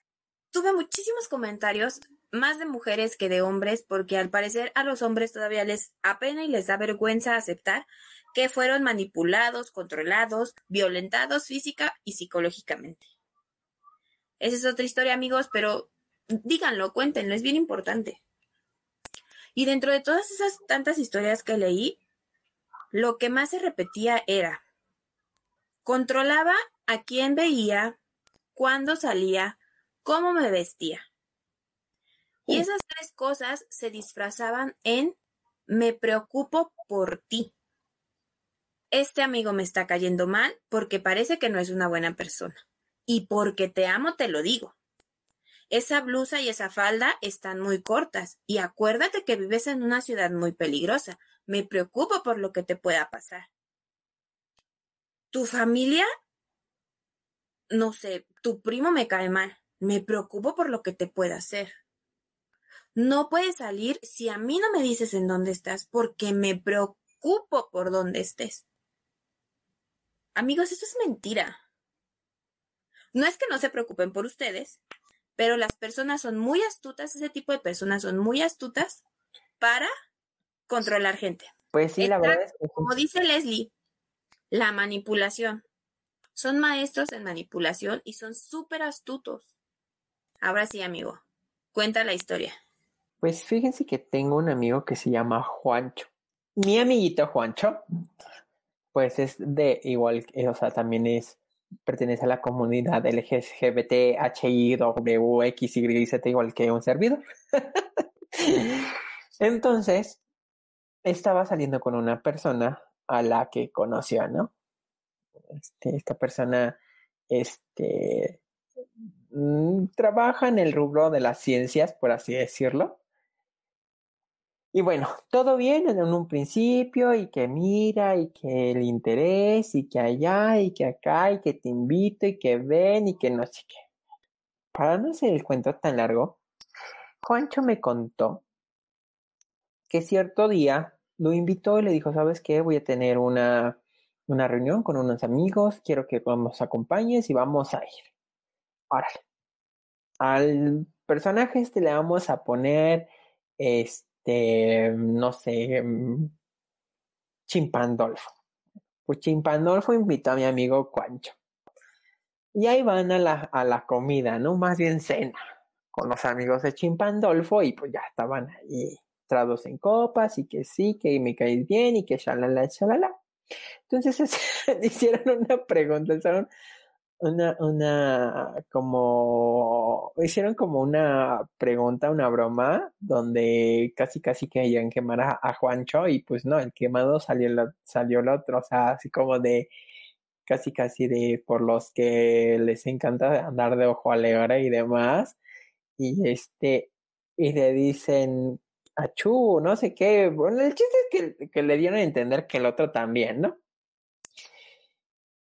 Tuve muchísimos comentarios, más de mujeres que de hombres, porque al parecer a los hombres todavía les apena y les da vergüenza aceptar que fueron manipulados, controlados, violentados física y psicológicamente. Esa es otra historia, amigos, pero díganlo, cuéntenlo, es bien importante. Y dentro de todas esas tantas historias que leí, lo que más se repetía era, controlaba a quién veía, cuándo salía, cómo me vestía. Y esas tres cosas se disfrazaban en me preocupo por ti. Este amigo me está cayendo mal porque parece que no es una buena persona. Y porque te amo te lo digo. Esa blusa y esa falda están muy cortas y acuérdate que vives en una ciudad muy peligrosa. Me preocupo por lo que te pueda pasar. Tu familia, no sé, tu primo me cae mal. Me preocupo por lo que te pueda hacer. No puedes salir si a mí no me dices en dónde estás porque me preocupo por dónde estés. Amigos, eso es mentira. No es que no se preocupen por ustedes, pero las personas son muy astutas, ese tipo de personas son muy astutas para controlar gente. Pues sí, la verdad es que... Como dice Leslie, la manipulación. Son maestros en manipulación y son súper astutos. Ahora sí, amigo, cuenta la historia. Pues fíjense que tengo un amigo que se llama Juancho. Mi amiguito Juancho, pues es de igual, o sea, también es pertenece a la comunidad LGBT, HI, W, X, Y, Z, igual que un servidor. Entonces, estaba saliendo con una persona a la que conoció, ¿no? Este, esta persona, este, mm, trabaja en el rubro de las ciencias, por así decirlo. Y bueno, todo bien en un principio y que mira y que el interés y que allá y que acá y que te invito y que ven y que no sé qué. Para no hacer el cuento tan largo, Juancho me contó que cierto día lo invitó y le dijo, ¿sabes qué? Voy a tener una, una reunión con unos amigos, quiero que nos acompañes y vamos a ir. Órale. Al personaje este le vamos a poner este este, no sé, mm, Chimpandolfo. Pues Chimpandolfo invitó a mi amigo Cuancho. Y ahí van a la, a la comida, ¿no? Más bien cena, con los amigos de Chimpandolfo y pues ya estaban ahí trados en copas y que sí, que me caes bien y que shalala, shalala. Entonces hicieron una pregunta, hicieron una, una, como, hicieron como una pregunta, una broma, donde casi casi querían quemar a, a Juancho y pues no, el quemado salió, el, salió el otro, o sea, así como de, casi casi de por los que les encanta andar de ojo alegre y demás, y este, y le dicen, achú, no sé qué, bueno, el chiste es que, que le dieron a entender que el otro también, ¿no?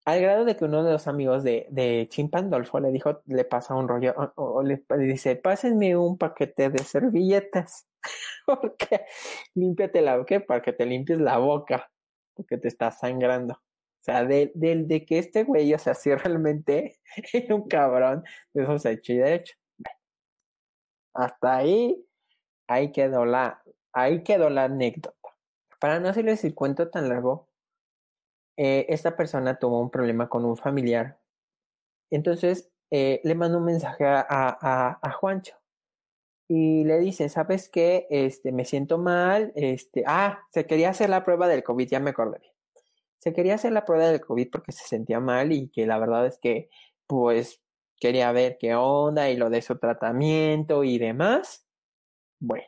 Al grado de que uno de los amigos de, de Chimpandolfo le dijo, le pasa un rollo, o, le, dice, pásenme un paquete de servilletas, porque límpiate la boca, para que te limpies la boca, porque te está sangrando. O sea, de, de, que este güey, o sea, si realmente era un cabrón, de esos hecho y derecho. Hasta ahí, ahí quedó la, ahí quedó la anécdota. Para no hacerles el cuento tan largo, eh, esta persona tuvo un problema con un familiar. Entonces eh, le mandó un mensaje a, a, Juancho y le dice, ¿sabes qué? Este, me siento mal, este, ah, se quería hacer la prueba del COVID, ya me acordé bien. Se quería hacer la prueba del COVID porque se sentía mal y que la verdad es que, pues, quería ver qué onda y lo de su tratamiento y demás. Bueno,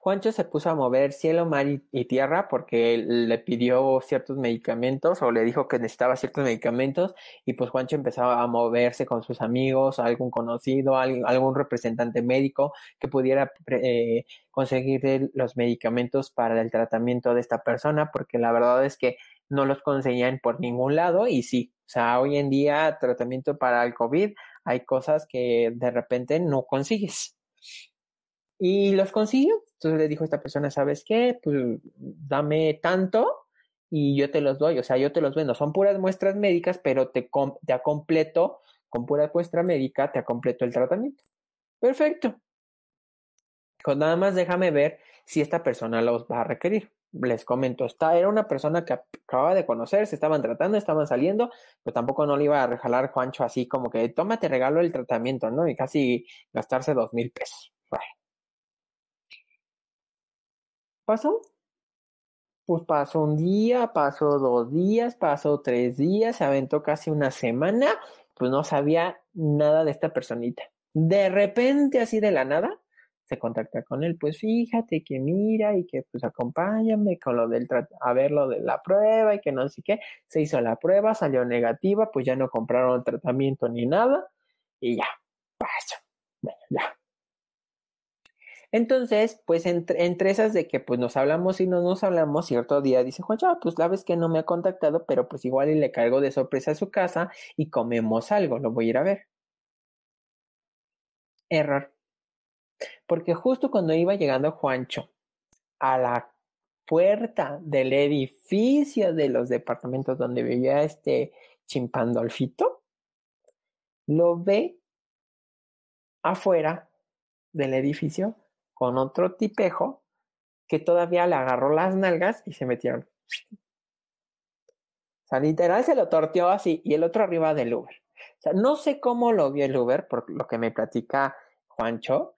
Juancho se puso a mover cielo, mar y, tierra porque le pidió ciertos medicamentos o le dijo que necesitaba ciertos medicamentos y pues Juancho empezaba a moverse con sus amigos, algún conocido, algún, representante médico que pudiera eh, conseguir los medicamentos para el tratamiento de esta persona porque la verdad es que no los conseguían por ningún lado y sí, o sea, hoy en día tratamiento para el COVID hay cosas que de repente no consigues. Y los consiguió. Entonces le dijo a esta persona, ¿sabes qué? Pues dame tanto y yo te los doy. O sea, yo te los vendo. Son puras muestras médicas, pero te, te completo, con pura muestra médica, te completo el tratamiento. Perfecto. Pues nada más déjame ver si esta persona los va a requerir. Les comento, esta era una persona que acababa de conocer, se estaban tratando, estaban saliendo, pero tampoco no le iba a regalar Juancho así como que, tómate regalo el tratamiento, ¿no? Y casi gastarse dos mil pesos. pasó? Pues pasó un día, pasó dos días, pasó tres días, se aventó casi una semana, pues no sabía nada de esta personita. De repente, así de la nada, se contacta con él, pues fíjate que mira y que pues acompáñame con lo del a ver lo de la prueba y que no sé qué. Se hizo la prueba, salió negativa, pues ya no compraron el tratamiento ni nada y ya, vaya, bueno, ya, entonces, pues entre, esas de que pues nos hablamos y no nos hablamos, cierto día dice Juan, ya, pues la vez que no me ha contactado, pero pues igual y le caigo de sorpresa a su casa y comemos algo, lo voy a ir a ver. Error. Porque justo cuando iba llegando Juancho a la puerta del edificio de los departamentos donde vivía este chimpandolfito, lo ve afuera del edificio con otro tipejo que todavía le agarró las nalgas y se metieron. O sea, literal se lo torteó así y el otro arriba del Uber. O sea, no sé cómo lo vio el Uber, por lo que me platica Juancho,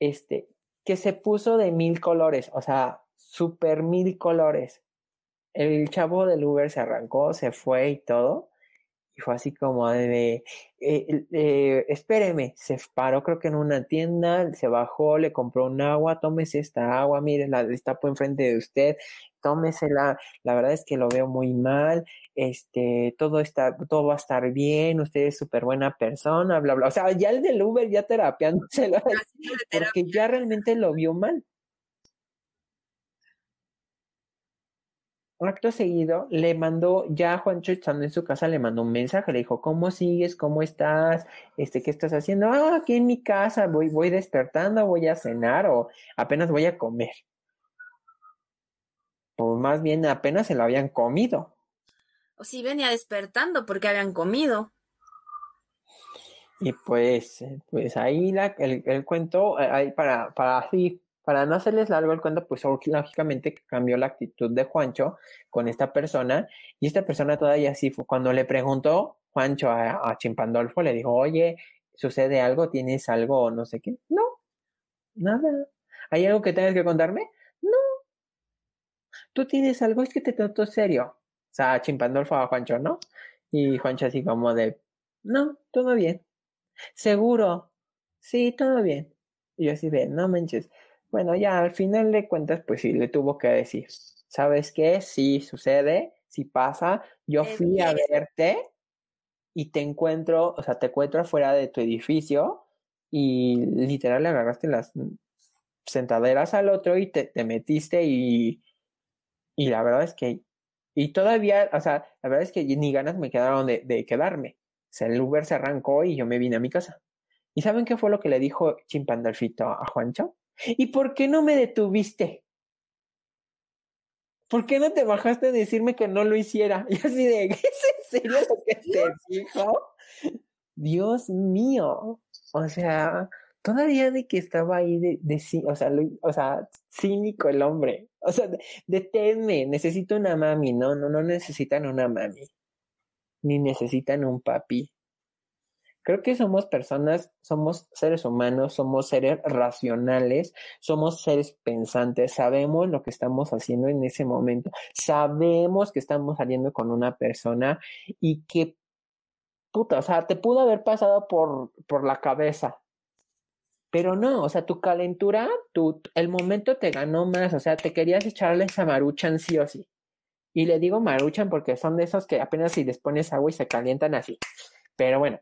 este, que se puso de mil colores, o sea, super mil colores. El chavo del Uber se arrancó, se fue y todo. Y fue así como de, eh, eh, espéreme, se paró creo que en una tienda, se bajó, le compró un agua, tómese esta agua, mire, la destapo enfrente de usted, tómesela, la verdad es que lo veo muy mal, este, todo está, todo va a estar bien, usted es súper buena persona, bla, bla, o sea, ya el del Uber ya terapiándoselo, porque ya realmente lo vio mal. Acto seguido le mandó, ya Juancho estando en su casa, le mandó un mensaje, le dijo, ¿cómo sigues? ¿Cómo estás? Este, ¿qué estás haciendo? Ah, aquí en mi casa, voy, voy despertando, voy a cenar o apenas voy a comer. O más bien apenas se lo habían comido. O si venía despertando porque habían comido. Y pues, pues ahí la, el, el cuento, ahí para, para así para no hacerles largo el cuento, pues lógicamente cambió la actitud de Juancho con esta persona y esta persona todavía así fue. Cuando le preguntó Juancho a, Chimpandolfo, le dijo, oye, ¿sucede algo? ¿Tienes algo no sé qué? No, nada. ¿Hay algo que tengas que contarme? No. ¿Tú tienes algo? Es que te trato serio. O sea, Chimpandolfo a Juancho, ¿no? Y Juancho así como de, no, todo bien. ¿Seguro? Sí, todo bien. Y yo así de, no manches. Bueno, ya al final de cuentas, pues sí, le tuvo que decir, ¿sabes qué? Sí sucede, sí pasa, yo fui a verte y te encuentro, o sea, te encuentro afuera de tu edificio y literal le agarraste las sentaderas al otro y te, te metiste y, y la verdad es que, y todavía, o sea, la verdad es que ni ganas me quedaron de, de quedarme. O sea, el Uber se arrancó y yo me vine a mi casa. ¿Y saben qué fue lo que le dijo Chimpandolfito a Juancho? ¿Y por qué no me detuviste? ¿Por qué no te bajaste a decirme que no lo hiciera? Y así de, ¿es en serio lo que te dijo? Dios mío. O sea, todavía de que estaba ahí de, de o, sea, o sea, cínico el hombre. O sea, deténme, necesito una mami. No, no, no necesitan una mami. Ni necesitan un papi Creo que somos personas, somos seres humanos, somos seres racionales, somos seres pensantes, sabemos lo que estamos haciendo en ese momento, sabemos que estamos saliendo con una persona y que, puta, o sea, te pudo haber pasado por, por la cabeza, pero no, o sea, tu calentura, tu, el momento te ganó más, o sea, te querías echarle esa maruchan sí o sí. Y le digo maruchan porque son de esos que apenas si les pones agua y se calientan así. Pero bueno,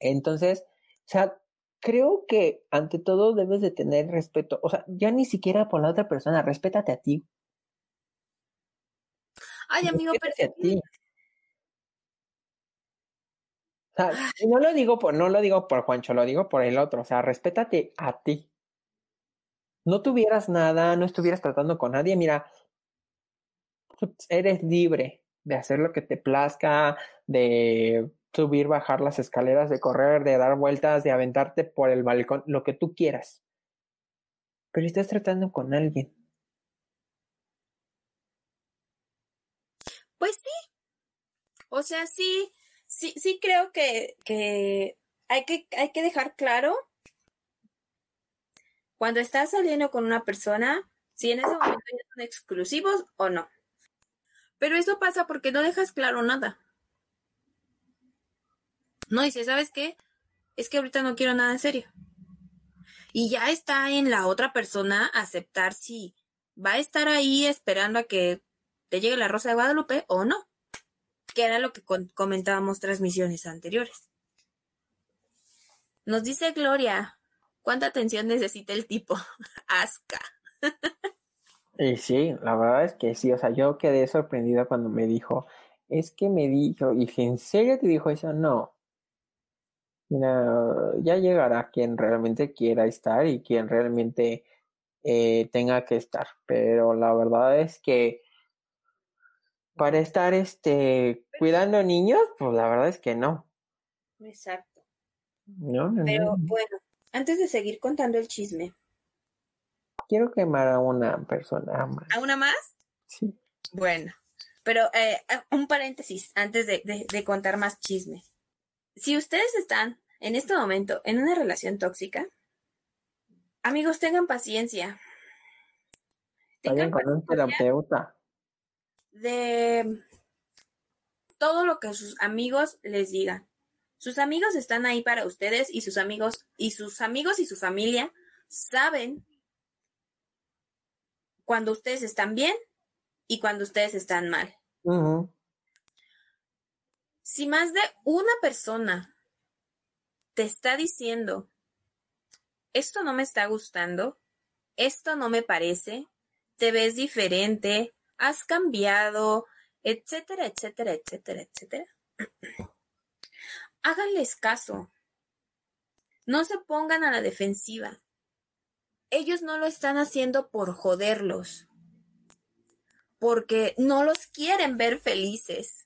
entonces, o sea, creo que ante todo debes de tener respeto, o sea, ya ni siquiera por la otra persona, respétate a ti. Ay, amigo, pero... A ti. O sea, no lo digo por, no lo digo por Juancho, lo digo por el otro, o sea, respétate a ti. No tuvieras nada, no estuvieras tratando con nadie, mira, eres libre de hacer lo que te plazca, de subir, bajar las escaleras, de correr, de dar vueltas, de aventarte por el balcón, lo que tú quieras. Pero estás tratando con alguien. Pues sí. O sea, sí, sí, sí creo que, que, hay que hay que dejar claro cuando estás saliendo con una persona, si en ese momento ya son exclusivos o no. Pero eso pasa porque no dejas claro nada. No dice, ¿sabes qué? Es que ahorita no quiero nada en serio. Y ya está en la otra persona aceptar si va a estar ahí esperando a que te llegue la rosa de Guadalupe o no. Que era lo que comentábamos transmisiones anteriores. Nos dice Gloria, ¿cuánta atención necesita el tipo? Asca. y sí, la verdad es que sí, o sea, yo quedé sorprendida cuando me dijo, es que me dijo, y si en serio te dijo eso, no, Mira, ya llegará quien realmente quiera estar y quien realmente eh, tenga que estar. Pero la verdad es que para estar este cuidando niños, pues la verdad es que no. Exacto. Pero bueno, antes de seguir contando el chisme. Quiero quemar a una persona más. ¿A una más? Sí. Bueno, pero eh, un paréntesis antes de, de contar más chisme si ustedes están en este momento en una relación tóxica, amigos, tengan paciencia. Tengan con un terapeuta. De todo lo que sus amigos les digan. Sus amigos están ahí para ustedes y sus amigos y sus amigos y su familia saben cuando ustedes están bien y cuando ustedes están mal. Si más de una persona te está diciendo, esto no me está gustando, esto no me parece, te ves diferente, has cambiado, etcétera, etcétera, etcétera, etcétera. Háganles caso. No se pongan a la defensiva. Ellos no lo están haciendo por joderlos, porque no los quieren ver felices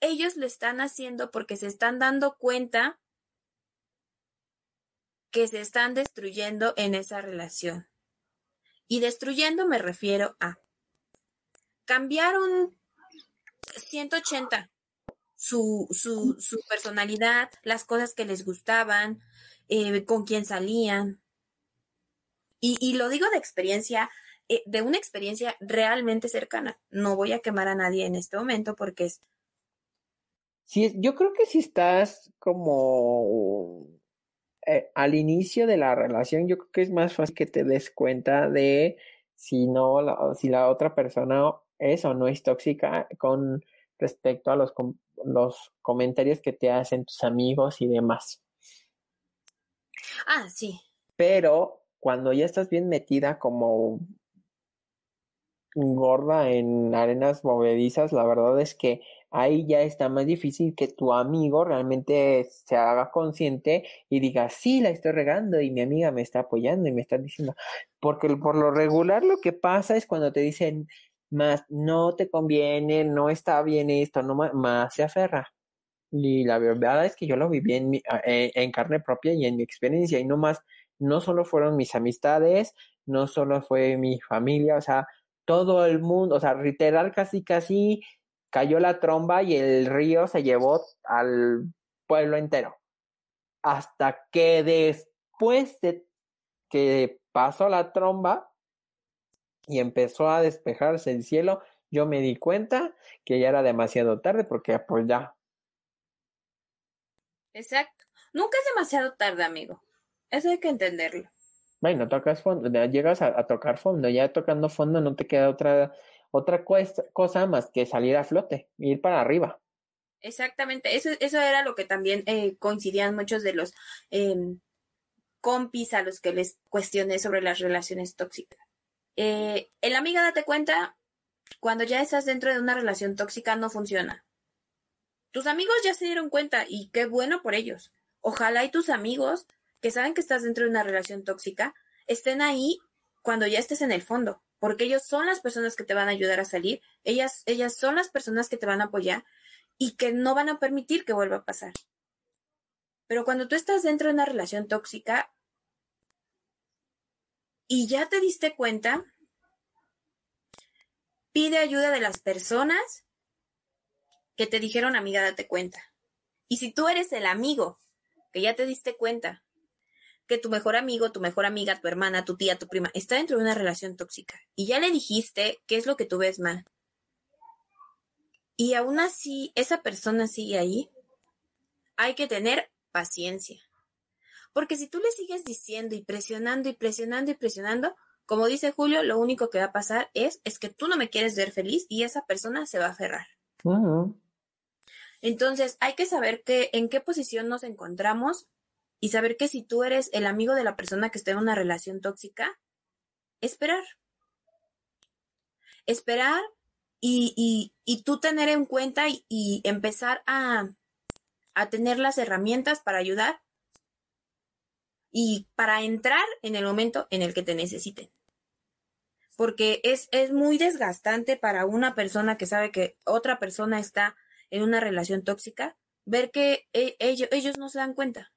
ellos lo están haciendo porque se están dando cuenta que se están destruyendo en esa relación. Y destruyendo me refiero a cambiar un 180 su, su, su personalidad, las cosas que les gustaban, eh, con quién salían. Y, y, lo digo de experiencia, eh, de una experiencia realmente cercana. No voy a quemar a nadie en este momento porque es Sí, yo creo que si estás como eh, al inicio de la relación, yo creo que es más fácil que te des cuenta de si no, la, si la otra persona es o no es tóxica con respecto a los, los comentarios que te hacen tus amigos y demás. Ah, sí. Pero cuando ya estás bien metida como gorda en arenas movedizas, la verdad es que ahí ya está más difícil que tu amigo realmente se haga consciente y diga, sí, la estoy regando y mi amiga me está apoyando y me está diciendo, porque por lo regular lo que pasa es cuando te dicen, más no te conviene, no está bien esto, no más, se aferra. Y la verdad es que yo lo viví en, eh, en carne propia y en mi experiencia y no más, no solo fueron mis amistades, no solo fue mi familia, o sea, todo el mundo, o sea, literal casi casi cayó la tromba y el río se llevó al pueblo entero. Hasta que después de que pasó la tromba y empezó a despejarse el cielo, yo me di cuenta que ya era demasiado tarde porque pues ya. Exacto. Nunca es demasiado tarde, amigo. Eso hay que entenderlo. Bueno, tocas fondo, llegas a, tocar fondo, ya tocando fondo no te queda otra, otra cosa más que salir a flote, ir para arriba. Exactamente, eso, eso era lo que también eh, coincidían muchos de los em, compis a los que les cuestioné sobre las relaciones tóxicas. Eh, el amiga, date cuenta, cuando ya estás dentro de una relación tóxica no funciona. Tus amigos ya se dieron cuenta y qué bueno por ellos. Ojalá y tus amigos que saben que estás dentro de una relación tóxica estén ahí cuando ya estés en el fondo, porque ellos son las personas que te van a ayudar a salir, ellas, ellas son las personas que te van a apoyar y que no van a permitir que vuelva a pasar. Pero cuando tú estás dentro de una relación tóxica y ya te diste cuenta, pide ayuda de las personas que te dijeron, amiga, date cuenta. Y si tú eres el amigo que ya te diste cuenta que tu mejor amigo, tu mejor amiga, tu hermana, tu tía, tu prima está dentro de una relación tóxica y ya le dijiste qué es lo que tú ves mal. Y aún así esa persona sigue ahí, hay que tener paciencia. Porque si tú le sigues diciendo y presionando y presionando y presionando, como dice Julio, lo único que va a pasar es, es que tú no me quieres ver feliz y esa persona se va a aferrar. Entonces, hay que saber que, en qué posición nos encontramos y saber que si tú eres el amigo de la persona que está en una relación tóxica, esperar. Esperar y, y, tú tener en cuenta y, empezar a, a tener las herramientas para ayudar y para entrar en el momento en el que te necesiten. Porque es, es muy desgastante para una persona que sabe que otra persona está en una relación tóxica, ver que e, ellos, ellos no se dan cuenta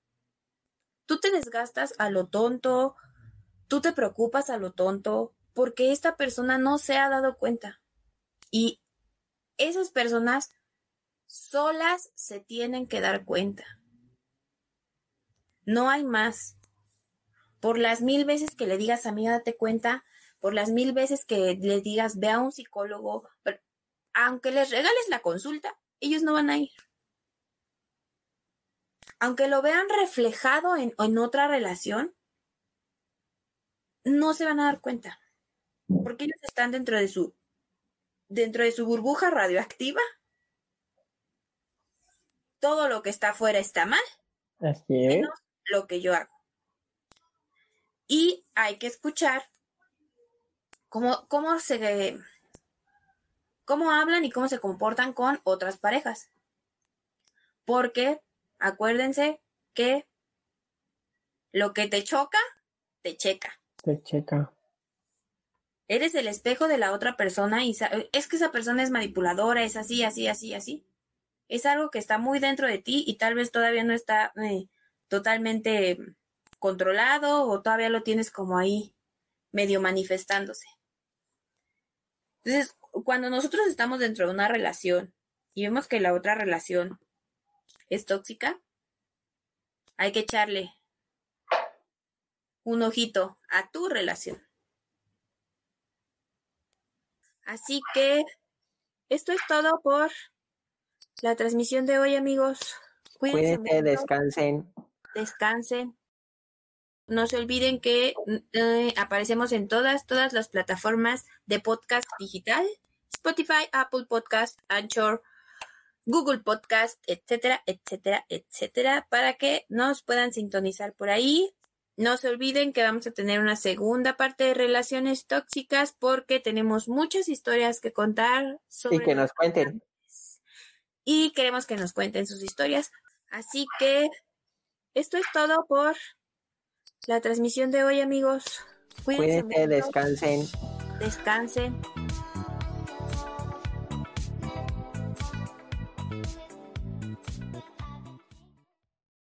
tú te desgastas a lo tonto, tú te preocupas a lo tonto, porque esta persona no se ha dado cuenta. Y esas personas solas se tienen que dar cuenta. No hay más. Por las mil veces que le digas, amiga, date cuenta, por las mil veces que le digas, ve a un psicólogo, aunque les regales la consulta, ellos no van a ir aunque lo vean reflejado en, otra relación, no se van a dar cuenta. Porque ellos están dentro de su, dentro de su burbuja radioactiva. Todo lo que está afuera está mal. Así es. Menos lo que yo hago. Y hay que escuchar cómo, cómo se cómo hablan y cómo se comportan con otras parejas. Porque Acuérdense que lo que te choca, te checa. Te checa. Eres el espejo de la otra persona y es que esa persona es manipuladora, es así, así, así, así. Es algo que está muy dentro de ti y tal vez todavía no está eh, totalmente controlado o todavía lo tienes como ahí medio manifestándose. Entonces, cuando nosotros estamos dentro de una relación y vemos que la otra relación es tóxica, hay que echarle un ojito a tu relación. Así que esto es todo por la transmisión de hoy, amigos. Cuídense, descansen. Descansen. No se olviden que eh, aparecemos en todas, todas las plataformas de podcast digital. Spotify, Apple Podcast, Anchor, Google Podcast, etcétera, etcétera, etcétera, para que nos puedan sintonizar por ahí. No se olviden que vamos a tener una segunda parte de relaciones tóxicas porque tenemos muchas historias que contar. Sobre y que nos cuenten. Y queremos que nos cuenten sus historias. Así que esto es todo por la transmisión de hoy, amigos. Cuídense, descansen. Descansen.